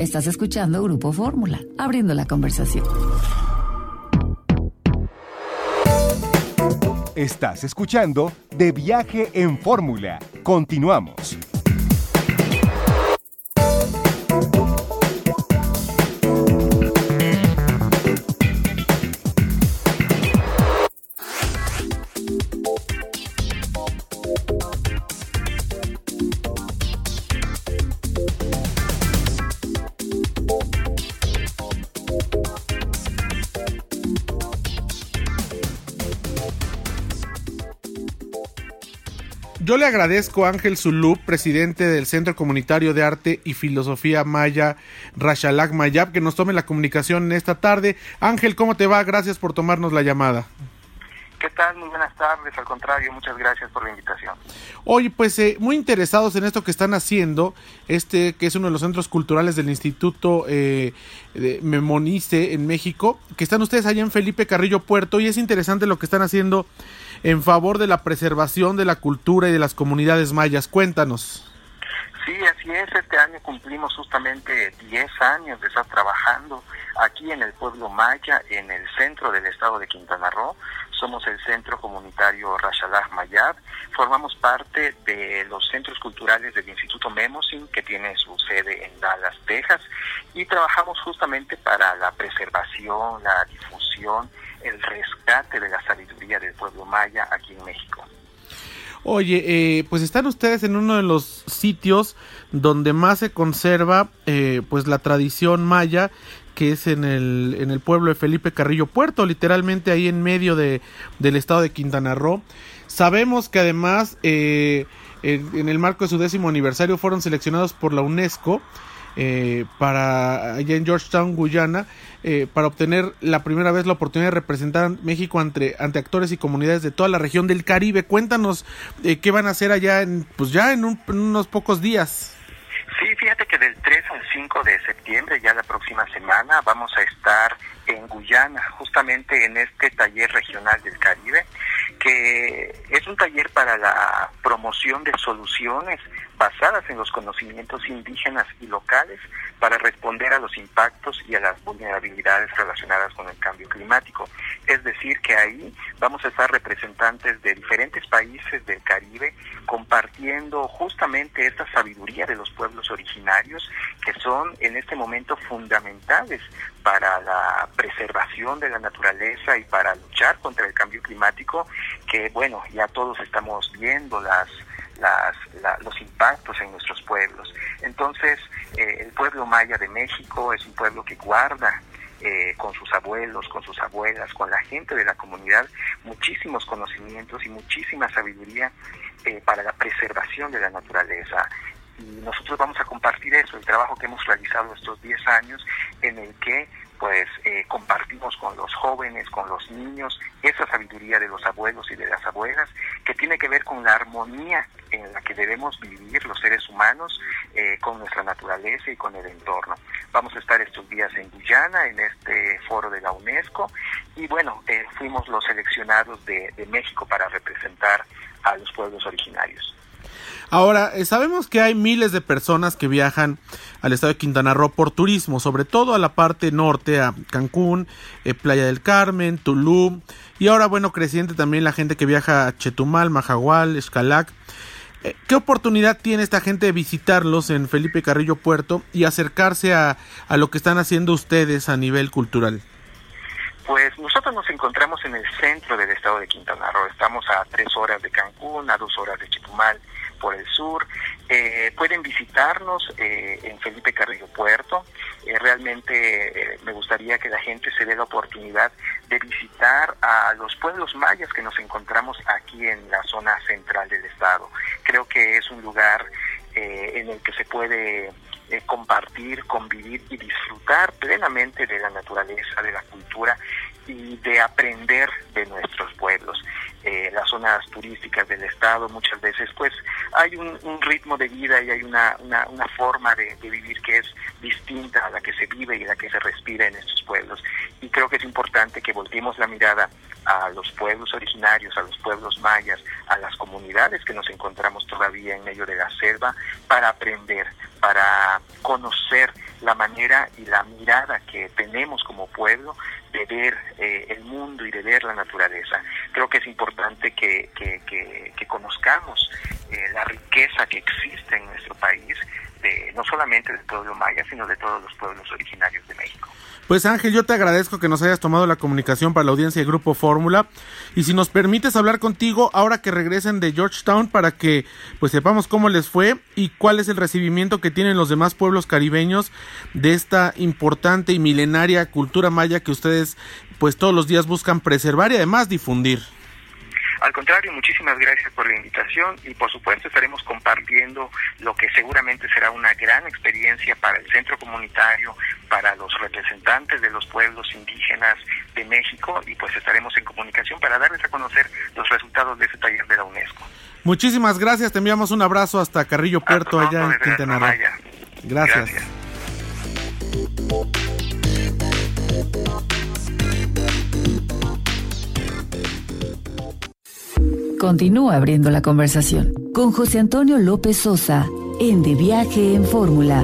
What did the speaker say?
Estás escuchando Grupo Fórmula, abriendo la conversación. Estás escuchando De Viaje en Fórmula. Continuamos. Yo le agradezco a Ángel Zulú, presidente del Centro Comunitario de Arte y Filosofía Maya Rashalak Mayab, que nos tome la comunicación esta tarde. Ángel, ¿cómo te va? Gracias por tomarnos la llamada. ¿Qué tal? Muy buenas tardes. Al contrario, muchas gracias por la invitación. Oye, pues eh, muy interesados en esto que están haciendo, este que es uno de los centros culturales del Instituto eh, de Memonice en México, que están ustedes allá en Felipe Carrillo Puerto, y es interesante lo que están haciendo en favor de la preservación de la cultura y de las comunidades mayas. Cuéntanos. Sí, así es. Este año cumplimos justamente 10 años de estar trabajando aquí en el pueblo maya, en el centro del estado de Quintana Roo. Somos el Centro Comunitario Rashalah Mayab. Formamos parte de los centros culturales del Instituto Memosin, que tiene su sede en Dallas, Texas. Y trabajamos justamente para la preservación, la difusión, el rescate de la sabiduría del pueblo maya aquí en México. Oye, eh, pues están ustedes en uno de los sitios donde más se conserva eh, pues la tradición maya que es en el, en el pueblo de Felipe Carrillo Puerto, literalmente ahí en medio de, del estado de Quintana Roo. Sabemos que además eh, en, en, el marco de su décimo aniversario fueron seleccionados por la UNESCO eh, para allá en Georgetown, Guyana, eh, para obtener la primera vez la oportunidad de representar México ante, ante actores y comunidades de toda la región del Caribe. Cuéntanos eh, qué van a hacer allá en, pues ya en, un, en unos pocos días. Sí, fíjate que del 3 al 5 de septiembre, ya la próxima semana, vamos a estar en Guyana, justamente en este taller regional del Caribe, que es un taller para la promoción de soluciones basadas en los conocimientos indígenas y locales para responder a los impactos y a las vulnerabilidades relacionadas con el cambio climático. Es decir, que ahí vamos a estar representantes de diferentes países del Caribe compartiendo justamente esta sabiduría de los pueblos originarios que son en este momento fundamentales para la preservación de la naturaleza y para luchar contra el cambio climático, que bueno, ya todos estamos viendo las las, la, los impactos en nuestros pueblos. Entonces, eh, el pueblo maya de México es un pueblo que guarda eh, con sus abuelos, con sus abuelas, con la gente de la comunidad, muchísimos conocimientos y muchísima sabiduría eh, para la preservación de la naturaleza. Y nosotros vamos a compartir eso, el trabajo que hemos realizado estos 10 años, en el que pues eh, compartimos con los jóvenes, con los niños, esa sabiduría de los abuelos y de las abuelas, que tiene que ver con la armonía en la que debemos vivir los seres humanos eh, con nuestra naturaleza y con el entorno. Vamos a estar estos días en Guyana, en este foro de la UNESCO, y bueno, eh, fuimos los seleccionados de, de México para representar a los pueblos originarios. Ahora, eh, sabemos que hay miles de personas que viajan al estado de Quintana Roo por turismo, sobre todo a la parte norte, a Cancún, eh, Playa del Carmen, Tulum, y ahora, bueno, creciente también la gente que viaja a Chetumal, Majagual, Escalac. Eh, ¿Qué oportunidad tiene esta gente de visitarlos en Felipe Carrillo Puerto y acercarse a, a lo que están haciendo ustedes a nivel cultural? Pues nosotros nos encontramos en el centro del estado de Quintana Roo. Estamos a tres horas de Cancún, a dos horas de Chetumal por el sur. Eh, pueden visitarnos eh, en Felipe Carrillo Puerto. Eh, realmente me gustaría que la gente se dé la oportunidad de visitar a los pueblos mayas que nos encontramos aquí en la zona central del estado. Creo que es un lugar en el que se puede compartir, convivir y disfrutar plenamente de la naturaleza, de la cultura y de aprender de nuestros turísticas del estado muchas veces pues hay un, ritmo de vida y hay una, una, forma de, vivir que es distinta a la que se vive y la que se respira en estos pueblos. Y creo que es importante que volteemos la mirada a los pueblos originarios, a los pueblos mayas, a que nos encontramos todavía en medio de la selva para aprender, para conocer la manera y la mirada que tenemos como pueblo de ver eh, el mundo y de ver la naturaleza. Creo que es importante que, conozcamos eh, la riqueza que existe en nuestro país, no solamente del pueblo maya, sino de todos los pueblos originarios de. Pues Ángel, yo te agradezco que nos hayas tomado la comunicación para la audiencia de Grupo Fórmula y si nos permites hablar contigo ahora que regresen de Georgetown para que pues sepamos cómo les fue y cuál es el recibimiento que tienen los demás pueblos caribeños de esta importante y milenaria cultura maya que ustedes pues todos los días buscan preservar y además difundir. Al contrario, muchísimas gracias por la invitación y por supuesto estaremos compartiendo lo que seguramente será una gran experiencia para el centro comunitario, para los representantes de los pueblos indígenas de México y pues estaremos en comunicación para darles a conocer los resultados de ese taller de la UNESCO. Muchísimas gracias, te enviamos un abrazo hasta Carrillo Puerto allá en Quintana Roo. gracias. Continúa abriendo la conversación. Con José Antonio López Sosa en De Viaje en Fórmula